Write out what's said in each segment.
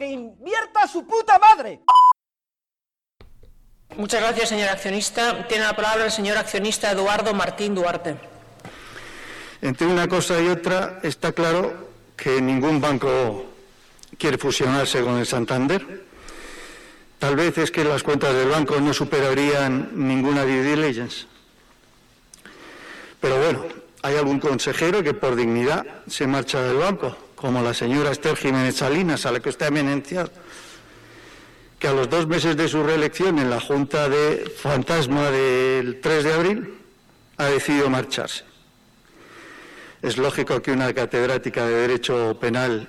¡Que invierta su puta madre! Muchas gracias, señor accionista. Tiene la palabra el señor accionista Eduardo Martín Duarte. Entre una cosa y otra está claro que ningún banco quiere fusionarse con el Santander. Tal vez es que las cuentas del banco no superarían ninguna due diligence. Pero bueno, hay algún consejero que por dignidad se marcha del banco, como la señora Esther Jiménez Salinas, a la que usted ha eminenciado, que a los dos meses de su reelección en la Junta de Fantasma del 3 de abril ha decidido marcharse. Es lógico que una catedrática de Derecho Penal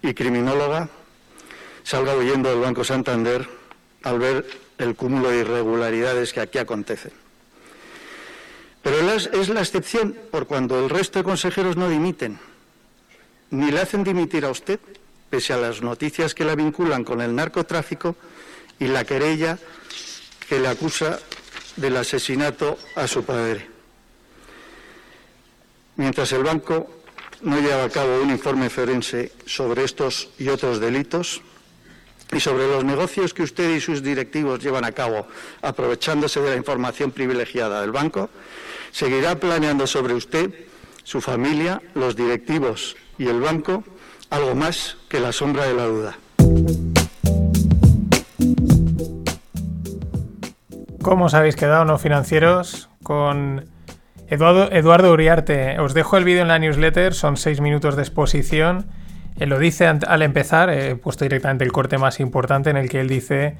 y criminóloga salga huyendo del Banco Santander al ver el cúmulo de irregularidades que aquí acontecen. Pero es la excepción por cuando el resto de consejeros no dimiten, ni le hacen dimitir a usted, pese a las noticias que la vinculan con el narcotráfico y la querella que le acusa del asesinato a su padre. Mientras el banco no lleva a cabo un informe forense sobre estos y otros delitos y sobre los negocios que usted y sus directivos llevan a cabo aprovechándose de la información privilegiada del banco, seguirá planeando sobre usted, su familia, los directivos y el banco algo más que la sombra de la duda. ¿Cómo os habéis quedado, no financieros? Con Eduardo, Uriarte. Os dejo el vídeo en la newsletter, son seis minutos de exposición. Él lo dice al empezar, he puesto directamente el corte más importante en el que él dice,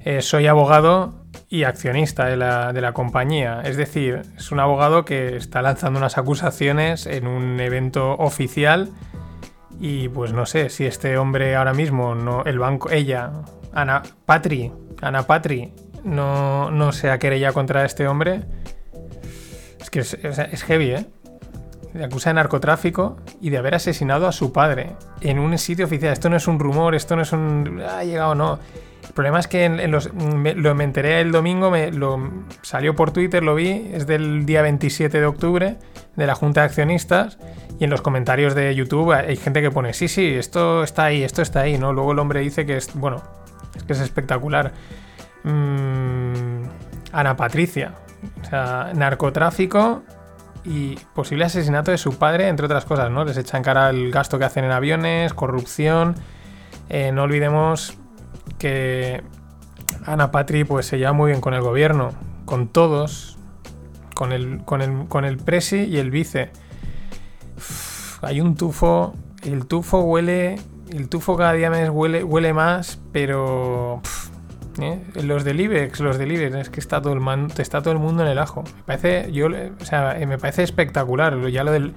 eh, soy abogado y accionista de la, de la compañía. Es decir, es un abogado que está lanzando unas acusaciones en un evento oficial y pues no sé si este hombre ahora mismo, no, el banco, ella, Ana Patri, Ana Patri, no, no se ha querella contra este hombre. Es que es, heavy, ¿eh? Le acusa de narcotráfico y de haber asesinado a su padre en un sitio oficial. Esto no es un rumor, esto no es un. Ha llegado, no. Problema es que lo me enteré el domingo, me, lo, salió por Twitter, lo vi, es del día 27 de octubre de la Junta de Accionistas y en los comentarios de YouTube hay gente que pone, sí, sí, esto está ahí, esto está ahí, ¿no? Luego el hombre dice que es, bueno, es que es espectacular. Mm, Ana Patricia, o sea, narcotráfico y posible asesinato de su padre, entre otras cosas, ¿no? Les echan cara el gasto que hacen en aviones, corrupción. Eh, no olvidemos que Ana Patri pues se lleva muy bien con el gobierno, con todos, con el, con el, con el presi y el vice. Hay un tufo, el tufo huele, el tufo cada día me huele, huele más, pero ¿eh? los del IBEX, los del es que está todo el está todo el mundo en el ajo. Me parece, yo, o sea, eh, me parece espectacular. Ya lo del,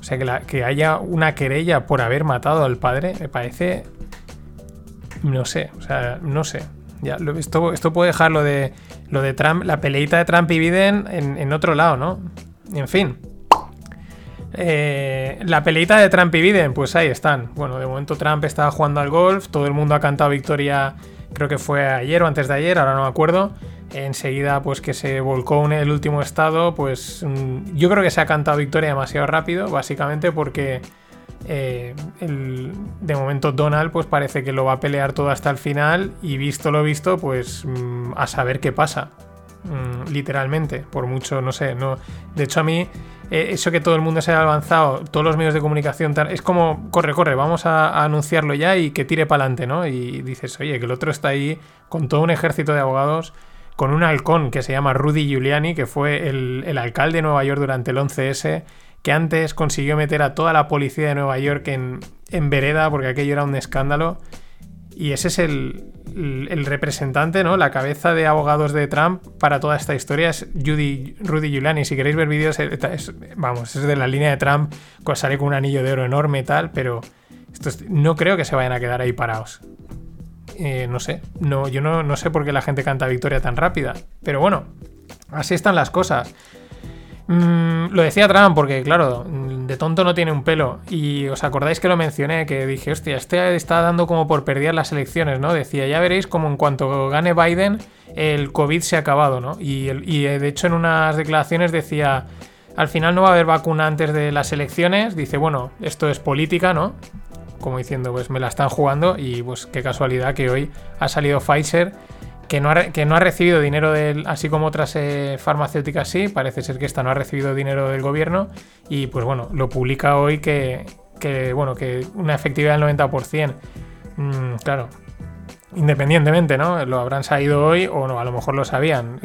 o sea, que, que haya una querella por haber matado al padre, me parece, no sé, o sea, no sé. Ya, esto, esto puede dejar lo de, lo de Trump, la peleita de Trump y Biden en, en otro lado, ¿no? En fin. Eh, la peleita de Trump y Biden, pues ahí están. Bueno, de momento Trump estaba jugando al golf, todo el mundo ha cantado victoria, creo que fue ayer o antes de ayer, ahora no me acuerdo. Enseguida, pues que se volcó en el último estado, pues mm, yo creo que se ha cantado victoria demasiado rápido, básicamente porque eh, de momento Donald, pues parece que lo va a pelear todo hasta el final y visto lo visto, pues mm, a saber qué pasa. Mm, literalmente, por mucho, no sé, no. De hecho, a mí, eh, eso que todo el mundo se ha avanzado, todos los medios de comunicación, tal, es como, corre, corre, vamos a, a anunciarlo ya y que tire para adelante, ¿no? Y dices, oye, que el otro está ahí con todo un ejército de abogados, con un halcón que se llama Rudy Giuliani, que fue el, el alcalde de Nueva York durante el 11S, que antes consiguió meter a toda la policía de Nueva York en, en vereda, porque aquello era un escándalo. Y ese es el, el- representante, ¿no? La cabeza de abogados de Trump para toda esta historia es Judy, Rudy Giuliani. Si queréis ver vídeos, eh, vamos, es de la línea de Trump, sale con un anillo de oro enorme y tal, pero no creo que se vayan a quedar ahí parados. eh, no sé, no, yo no, no sé por qué la gente canta victoria tan rápida. Pero bueno, así están las cosas. Mm, lo decía Trump porque, claro, de tonto no tiene un pelo. Y os acordáis que lo mencioné, que dije, hostia, este está dando como por perder las elecciones, ¿no? Decía, ya veréis como en cuanto gane Biden, el COVID se ha acabado, ¿no? Y, y de hecho en unas declaraciones decía, al final no va a haber vacuna antes de las elecciones. Dice, bueno, esto es política, ¿no? Como diciendo, pues me la están jugando y pues qué casualidad que hoy ha salido Pfizer que no, ha, recibido dinero del, así como otras eh, farmacéuticas sí, parece ser que esta no ha recibido dinero del gobierno y pues bueno, lo publica hoy que, bueno, que una efectividad del 90%. Mm, claro, independientemente, ¿no? Lo habrán sabido hoy o no, a lo mejor lo sabían.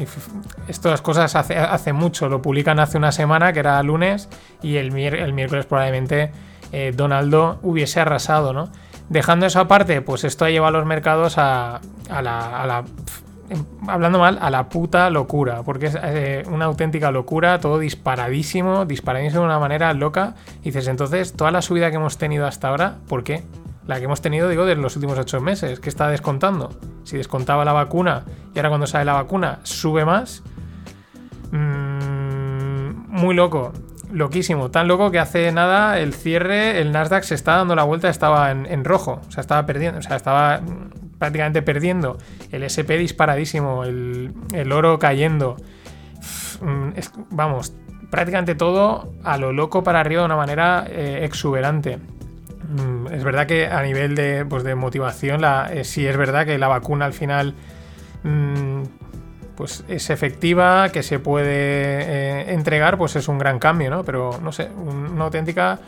Estas cosas hace, mucho, lo publican hace una semana, que era lunes, y el, miércoles probablemente eh, Donaldo hubiese arrasado, ¿no? Dejando eso aparte, pues esto ha llevado a los mercados a, la, hablando mal, a la puta locura, porque es eh, una auténtica locura, todo disparadísimo, disparadísimo de una manera loca. Y dices, entonces, toda la subida que hemos tenido hasta ahora, ¿por qué? La que hemos tenido, digo, de los últimos ocho meses, ¿qué está descontando? Si descontaba la vacuna y ahora cuando sale la vacuna sube más. Mmm, muy loco loquísimo, tan loco que hace nada el cierre, el Nasdaq se está dando la vuelta, estaba en, rojo, o sea, estaba perdiendo, o sea, estaba prácticamente perdiendo, el SP disparadísimo, el, oro cayendo, mm, vamos, prácticamente todo a lo loco para arriba de una manera eh, exuberante. Mm, es verdad que a nivel de, pues, motivación, la, eh, sí es verdad que la vacuna al final mm, pues es efectiva, que se puede eh, entregar, pues es un gran cambio, ¿no? Pero no sé, una auténtica,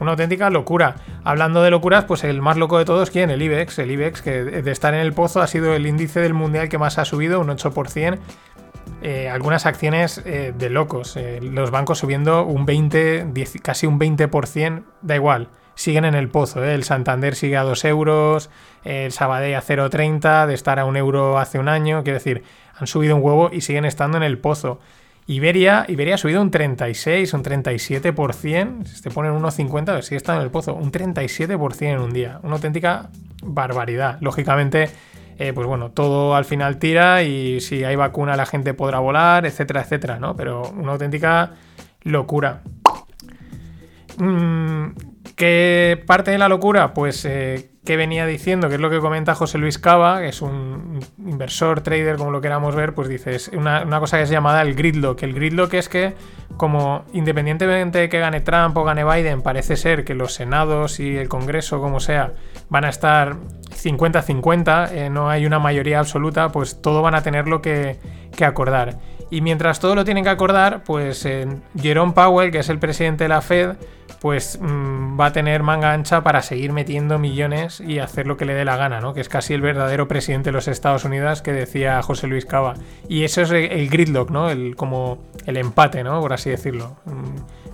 una auténtica locura. Hablando de locuras, pues el más loco de todos, ¿quién? El IBEX. El IBEX, que de estar en el pozo ha sido el índice del mundial que más ha subido, un 8%. Eh, algunas acciones eh, de locos. los bancos subiendo un 20, casi un 20%, da igual siguen en el pozo. El Santander sigue a 2 euros, el Sabadell a 0,30, de estar a 1 euro hace un año. Quiero decir, han subido un huevo y siguen estando en el pozo. Iberia, Iberia ha subido un 36, un 37%. Si te ponen 1,50, sigue estando en el pozo. Un 37% en un día. Una auténtica barbaridad. Lógicamente, eh, pues bueno, todo al final tira y si hay vacuna la gente podrá volar, etcétera, etcétera, ¿no? Pero una auténtica locura. Mm, ¿Qué parte de la locura? Pues eh, que venía diciendo, que es lo que comenta José Luis Cava, que es un inversor, trader, como lo queramos ver, pues dices una, una cosa que es llamada el gridlock. El gridlock es que, como independientemente de que gane Trump o gane Biden, parece ser que los senados y el Congreso, como sea, van a estar 50-50, eh, no hay una mayoría absoluta, pues todo van a tener lo que, que acordar. Y mientras todo lo tienen que acordar, pues eh, Jerome Powell, que es el presidente de la Fed, pues mm, va a tener manga ancha para seguir metiendo millones y hacer lo que le dé la gana, ¿no? Que es casi el verdadero presidente de los Estados Unidos que decía José Luis Cava. Y eso es el gridlock, ¿no? El, como el empate, ¿no? Por así decirlo.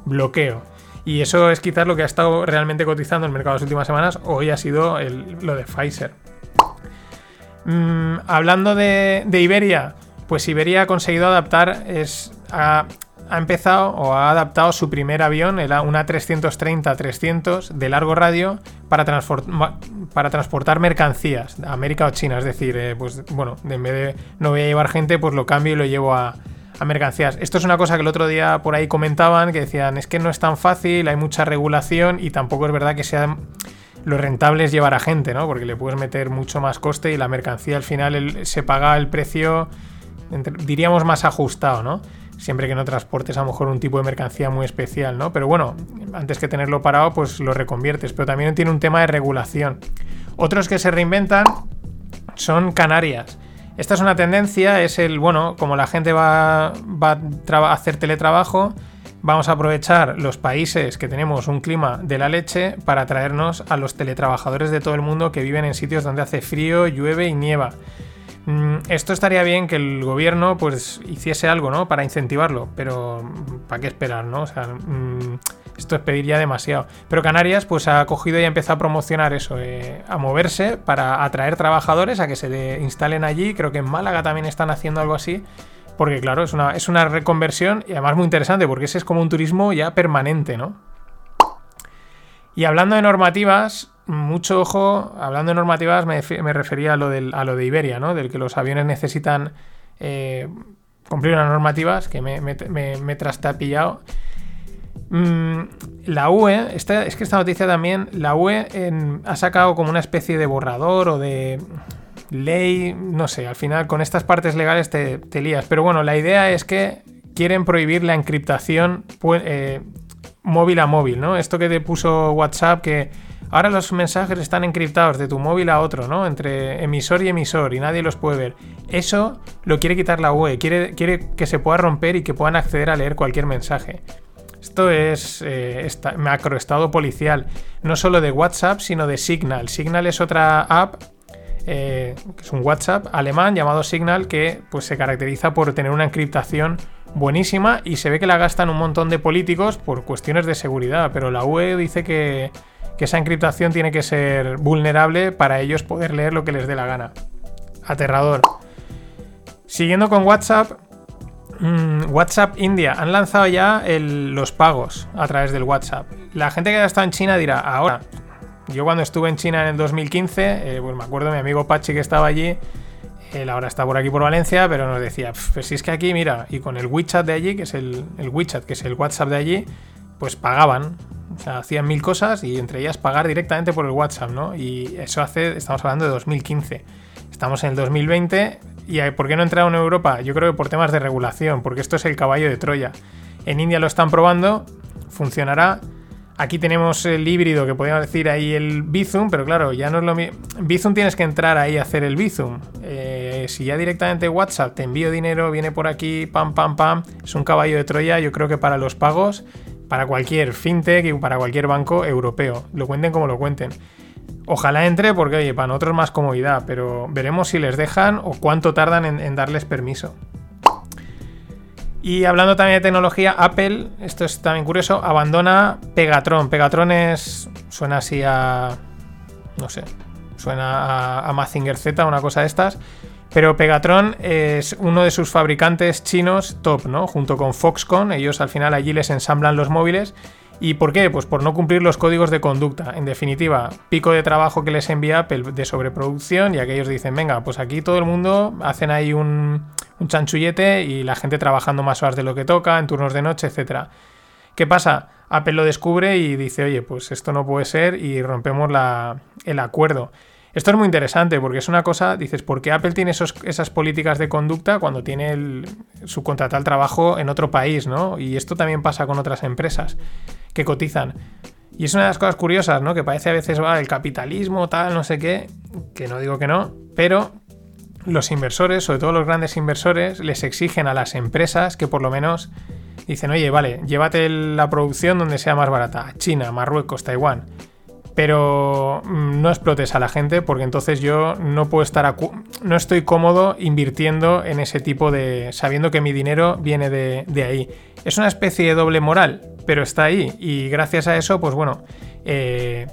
bloqueo. Y eso es quizás lo que ha estado realmente cotizando el mercado las últimas semanas. Hoy ha sido lo de Pfizer. Mm, hablando de Iberia, pues Iberia ha conseguido adaptar, es, ha, empezado o ha adaptado su primer avión, una 330-300 de largo radio, para, transportar mercancías a América o China. Es decir, eh, pues bueno, en vez de no voy a llevar gente, pues lo cambio y lo llevo a, a mercancías. Esto es una cosa que el otro día por ahí comentaban, que decían, es que no es tan fácil, hay mucha regulación y tampoco es verdad que sea lo rentable es llevar a gente, ¿no? Porque le puedes meter mucho más coste y la mercancía al final se paga el precio diríamos más ajustado, ¿no? Siempre que no transportes a lo mejor un tipo de mercancía muy especial, ¿no? Pero bueno, antes que tenerlo parado, pues lo reconviertes. Pero también tiene un tema de regulación. Otros que se reinventan son Canarias. Esta es una tendencia, es el, bueno, como la gente va, va a hacer teletrabajo, vamos a aprovechar los países que tenemos un clima de la leche para traernos a los teletrabajadores de todo el mundo que viven en sitios donde hace frío, llueve y nieva. Mm, esto estaría bien que el gobierno pues hiciese algo, ¿no? Para incentivarlo, pero mm, ¿para qué esperar, no? O sea, mm, esto es pedir ya demasiado. Pero Canarias pues ha cogido y ha empezado a promocionar eso, eh, a moverse para atraer trabajadores a que se instalen allí. Creo que en Málaga también están haciendo algo así. Porque claro, es una, es una reconversión y además muy interesante porque ese es como un turismo ya permanente, ¿no? Y hablando de normativas, mucho ojo, hablando de normativas me, refería a lo, del, a lo de Iberia, ¿no? Del que los aviones necesitan eh, cumplir unas normativas que me, me, me, me trastapillado. Mm, la UE, esta, es que esta noticia también, la UE ha sacado como una especie de borrador o de ley, no sé, al final con estas partes legales te, te lías. Pero bueno, la idea es que quieren prohibir la encriptación eh, móvil a móvil, ¿no? Esto que te puso WhatsApp que ahora los mensajes están encriptados de tu móvil a otro, ¿no? Entre emisor y emisor y nadie los puede ver. Eso lo quiere quitar la UE, quiere, quiere que se pueda romper y que puedan acceder a leer cualquier mensaje. Esto es eh, macroestado policial, no solo de WhatsApp, sino de Signal. Signal es otra app eh, que es un WhatsApp alemán llamado Signal que pues, se caracteriza por tener una encriptación buenísima y se ve que la gastan un montón de políticos por cuestiones de seguridad, pero la UE dice que, que esa encriptación tiene que ser vulnerable para ellos poder leer lo que les dé la gana. Aterrador. Siguiendo con WhatsApp, mmm, WhatsApp India han lanzado ya los pagos a través del WhatsApp. La gente que ha estado en China dirá, ahora, yo cuando estuve en China en el 2015, eh, pues me acuerdo de mi amigo Pachi que estaba allí, él ahora está por aquí por Valencia, pero nos decía, pues si es que aquí, mira, y con el WeChat de allí, que es el, WeChat, que es el WhatsApp de allí, pues pagaban. O sea, hacían mil cosas y entre ellas pagar directamente por el WhatsApp, ¿no? Y eso hace, estamos hablando de 2015. Estamos en el 2020 y ¿por qué no entraron en Europa? Yo creo que por temas de regulación, porque esto es el caballo de Troya. En India lo están probando, funcionará. Aquí tenemos el híbrido, que podríamos decir ahí el Bizum, pero claro, ya no es lo mismo. Bizum tienes que entrar ahí a hacer el Bizum. Eh, si ya directamente WhatsApp te envío dinero, viene por aquí, pam, pam, pam, es un caballo de Troya, yo creo que para los pagos, para cualquier fintech y para cualquier banco europeo, lo cuenten como lo cuenten. Ojalá entre porque, oye, para nosotros más comodidad, pero veremos si les dejan o cuánto tardan en, darles permiso. Y hablando también de tecnología, Apple, esto es también curioso, abandona Pegatron. Pegatron es. suena así a. no sé. Suena a, a Mazinger Z, una cosa de estas. Pero Pegatron es uno de sus fabricantes chinos top, ¿no? Junto con Foxconn, ellos al final allí les ensamblan los móviles. ¿Y por qué? Pues por no cumplir los códigos de conducta. En definitiva, pico de trabajo que les envía Apple de sobreproducción y aquellos dicen, venga, pues aquí todo el mundo hacen ahí un, un chanchullete y la gente trabajando más horas de lo que toca, en turnos de noche, etc. ¿Qué pasa? Apple lo descubre y dice, oye, pues esto no puede ser y rompemos la, el acuerdo. Esto es muy interesante porque es una cosa, dices, ¿por qué Apple tiene esos, esas políticas de conducta cuando tiene el, subcontratar el trabajo en otro país, ¿no? Y esto también pasa con otras empresas que cotizan. Y es una de las cosas curiosas, ¿no? Que parece a veces, va, el capitalismo, tal, no sé qué, que no digo que no, pero los inversores, sobre todo los grandes inversores, les exigen a las empresas que por lo menos dicen, oye, vale, llévate la producción donde sea más barata, China, Marruecos, Taiwán, pero mm, no explotes a la gente porque entonces yo no puedo estar, no estoy cómodo invirtiendo en ese tipo de, sabiendo que mi dinero viene de, ahí. Es una especie de doble moral, pero está ahí y gracias a eso, pues bueno, eh,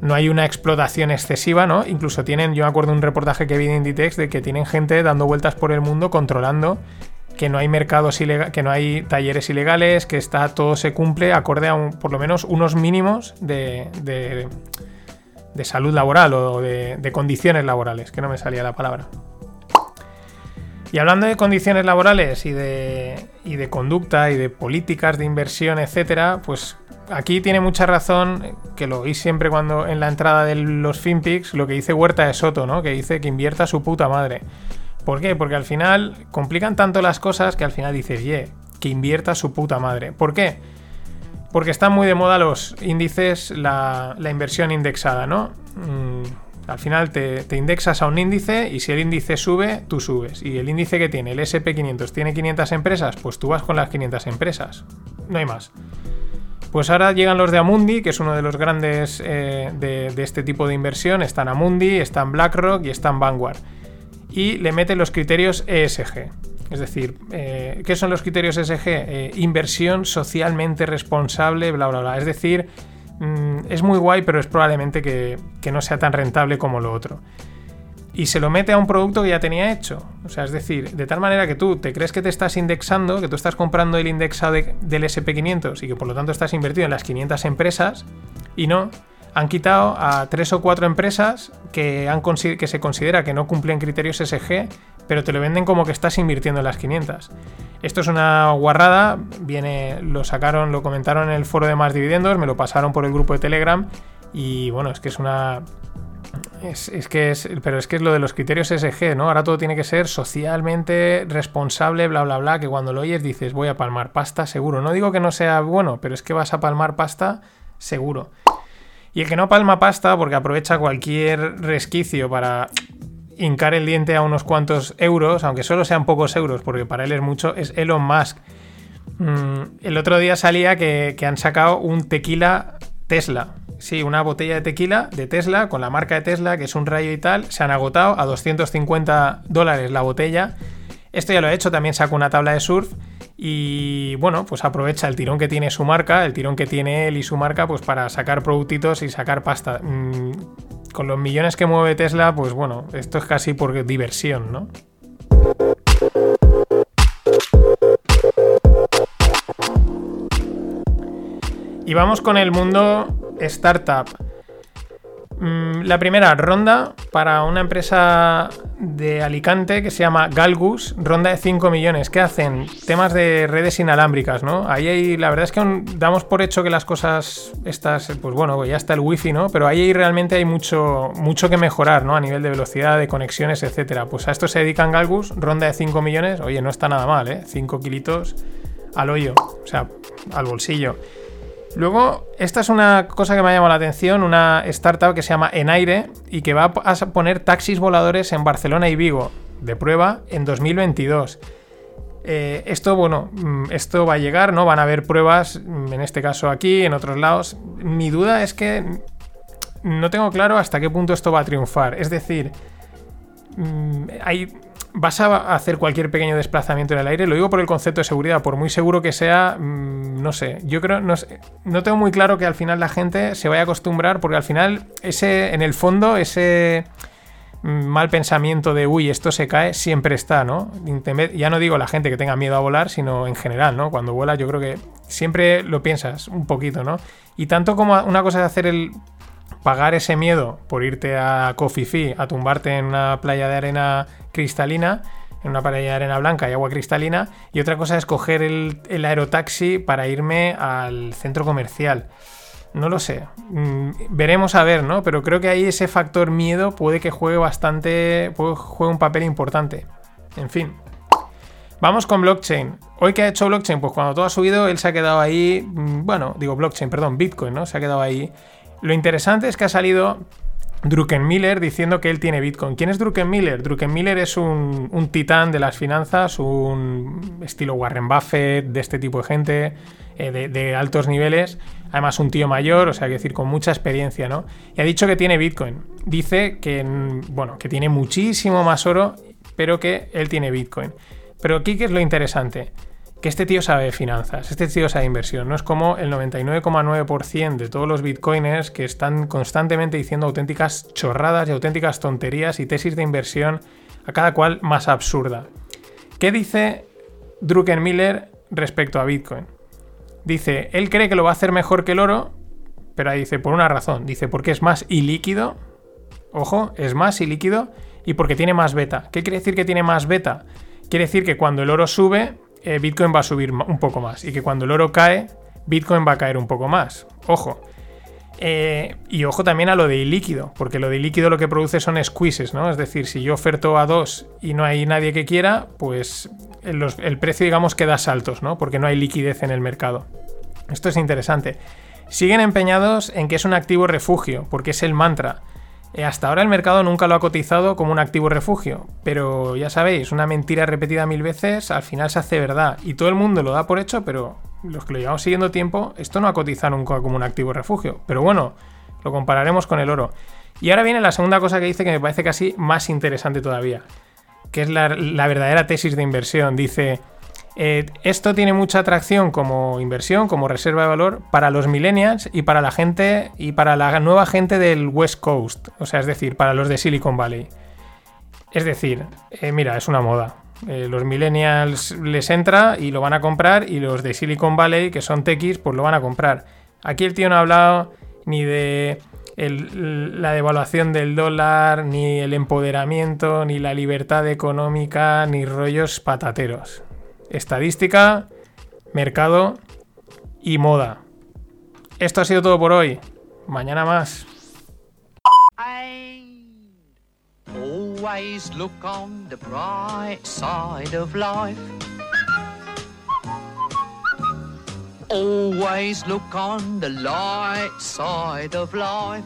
no hay una explotación excesiva, ¿no? Incluso tienen, yo me acuerdo de un reportaje que vi en Inditex de que tienen gente dando vueltas por el mundo controlando que no hay mercados ilegales, que no hay talleres ilegales, que está todo se cumple acorde a por lo menos unos mínimos de, de, salud laboral o de, de condiciones laborales, que no me salía la palabra. Y hablando de condiciones laborales y de, y de conducta y de políticas de inversión, etcétera, pues aquí tiene mucha razón, que lo oí siempre cuando en la entrada de los FinPix, lo que dice Huerta de Soto, ¿no? Que dice que invierta su puta madre. ¿Por qué? Porque al final complican tanto las cosas que al final dices, ye, que invierta su puta madre. ¿Por qué? Porque están muy de moda los índices, la, inversión indexada, ¿no? Mm, al final te, te, indexas a un índice y si el índice sube, tú subes. Y el índice que tiene, el SP500, tiene 500 empresas, pues tú vas con las 500 empresas. No hay más. Pues ahora llegan los de Amundi, que es uno de los grandes eh, de, de, este tipo de inversión. Están Amundi, están BlackRock y están Vanguard. Y le meten los criterios ESG. Es decir, eh, ¿qué son los criterios ESG? Eh, inversión socialmente responsable, bla, bla, bla. Es decir, mmm, es muy guay, pero es probablemente que, que, no sea tan rentable como lo otro. Y se lo mete a un producto que ya tenía hecho. O sea, es decir, de tal manera que tú te crees que te estás indexando, que tú estás comprando el indexado de, del SP500 y que por lo tanto estás invertido en las 500 empresas, Y no, han quitado a tres o cuatro empresas que, se considera que no cumplen criterios SG, pero te lo venden como que estás invirtiendo en las 500. Esto es una guarrada, viene, lo sacaron, lo comentaron en el foro de más dividendos, me lo pasaron por el grupo de Telegram y bueno, es que es una es, que es, pero es que es lo de los criterios SG, ¿no? Ahora todo tiene que ser socialmente responsable, bla, bla, bla, que cuando lo oyes dices, voy a palmar pasta, seguro. No digo que no sea bueno, pero es que vas a palmar pasta, seguro. Y el que no palma pasta, porque aprovecha cualquier resquicio para hincar el diente a unos cuantos euros, aunque solo sean pocos euros, porque para él es mucho, es Elon Musk. Mm, el otro día salía que, que han sacado un tequila Tesla. Sí, una botella de tequila de Tesla con la marca de Tesla, que es un rayo y tal, se han agotado a 250 dólares la botella. Esto ya lo he hecho, también saco una tabla de surf y bueno, pues aprovecha el tirón que tiene su marca, el tirón que tiene él y su marca, pues para sacar productitos y sacar pasta. Mm, con los millones que mueve Tesla, pues bueno, esto es casi por diversión, ¿no? Y vamos con el mundo startup. Mm, la primera ronda para una empresa de Alicante que se llama Galgus, ronda de 5 millones. ¿Qué hacen? Temas de redes inalámbricas, ¿no? Ahí hay, la verdad es que damos por hecho que las cosas estas, pues bueno, ya está el wifi, ¿no? Pero ahí realmente hay mucho, mucho que mejorar, ¿no? A nivel de velocidad, de conexiones, etcétera. Pues a esto se dedican Galgus, ronda de 5 millones. Oye, no está nada mal, ¿eh? 5 kilitos al hoyo, o sea, al bolsillo. Luego, esta es una cosa que me ha llamado la atención, una startup que se llama Enaire y que va a poner taxis voladores en Barcelona y Vigo de prueba en 2022. Eh, esto, bueno, mm, esto va a llegar, ¿no? Van a haber pruebas, mm, en este caso aquí, en otros lados. Mi duda es que no tengo claro hasta qué punto esto va a triunfar. Es decir, mm, hay vas a hacer cualquier pequeño desplazamiento en el aire, lo digo por el concepto de seguridad, por muy seguro que sea, mm, no sé, yo creo, no, no, tengo muy claro que al final la gente se vaya a acostumbrar, porque al final, ese, en el fondo, ese mm, mal pensamiento de, uy, esto se cae, siempre está, ¿no? Ya no digo la gente que tenga miedo a volar, sino en general, ¿no? Cuando vuela yo creo que siempre lo piensas un poquito, ¿no? Y tanto como una cosa es hacer el pagar ese miedo por irte a Coffee a tumbarte en una playa de arena cristalina, en una playa de arena blanca y agua cristalina, y otra cosa es coger el, aerotaxi para irme al centro comercial. No lo sé. Mm, veremos a ver, ¿no? Pero creo que ahí ese factor miedo puede que juegue bastante. puede juegue un papel importante. En fin. Vamos con blockchain. Hoy que ha hecho blockchain, pues cuando todo ha subido, él se ha quedado ahí. Mm, bueno, digo blockchain, perdón, Bitcoin, ¿no? Se ha quedado ahí lo interesante es que ha salido Druckenmiller diciendo que él tiene Bitcoin. ¿Quién es Druckenmiller? Druckenmiller es un, titán de las finanzas, un estilo Warren Buffett, de este tipo de gente, eh, de, altos niveles. Además, un tío mayor, o sea, que decir, con mucha experiencia, ¿no? Y ha dicho que tiene Bitcoin. Dice que, bueno, que tiene muchísimo más oro, pero que él tiene Bitcoin. Pero aquí, ¿qué es lo interesante? Que este tío sabe finanzas, este tío sabe inversión. No es como el 99,9% de todos los bitcoiners que están constantemente diciendo auténticas chorradas y auténticas tonterías y tesis de inversión a cada cual más absurda. ¿Qué dice Druckenmiller respecto a Bitcoin? Dice, él cree que lo va a hacer mejor que el oro, pero ahí dice, por una razón. Dice, porque es más ilíquido. Ojo, es más ilíquido y porque tiene más beta. ¿Qué quiere decir que tiene más beta? Quiere decir que cuando el oro sube, eh, Bitcoin va a subir un poco más y que cuando el oro cae, Bitcoin va a caer un poco más. Ojo. Eh, y ojo también a lo de ilíquido, porque lo de ilíquido lo que produce son squeezes, ¿no? Es decir, si yo oferto a dos y no hay nadie que quiera, pues el, precio, digamos, queda saltos, ¿no? Porque no hay liquidez en el mercado. Esto es interesante. Siguen empeñados en que es un activo refugio, porque es el mantra. Eh, hasta ahora el mercado nunca lo ha cotizado como un activo refugio, pero ya sabéis, una mentira repetida mil veces al final se hace verdad y todo el mundo lo da por hecho, pero los que lo llevamos siguiendo tiempo, esto no ha cotizado nunca como un activo refugio. Pero bueno, lo compararemos con el oro. Y ahora viene la segunda cosa que dice que me parece casi más interesante todavía, que es la, la verdadera tesis de inversión. Dice, eh, esto tiene mucha atracción como inversión, como reserva de valor para los millennials y para la gente y para la nueva gente del West Coast, o sea, es decir, para los de Silicon Valley. Es decir, eh, mira, es una moda. Eh, los millennials les entra y lo van a comprar y los de Silicon Valley, que son techis, pues lo van a comprar. Aquí el tío no ha hablado ni de la devaluación del dólar, ni el empoderamiento, ni la libertad económica, ni rollos patateros. Estadística, mercado y moda. Esto ha sido todo por hoy. Mañana más. Always look on the bright side of life. Always look on the light side of life.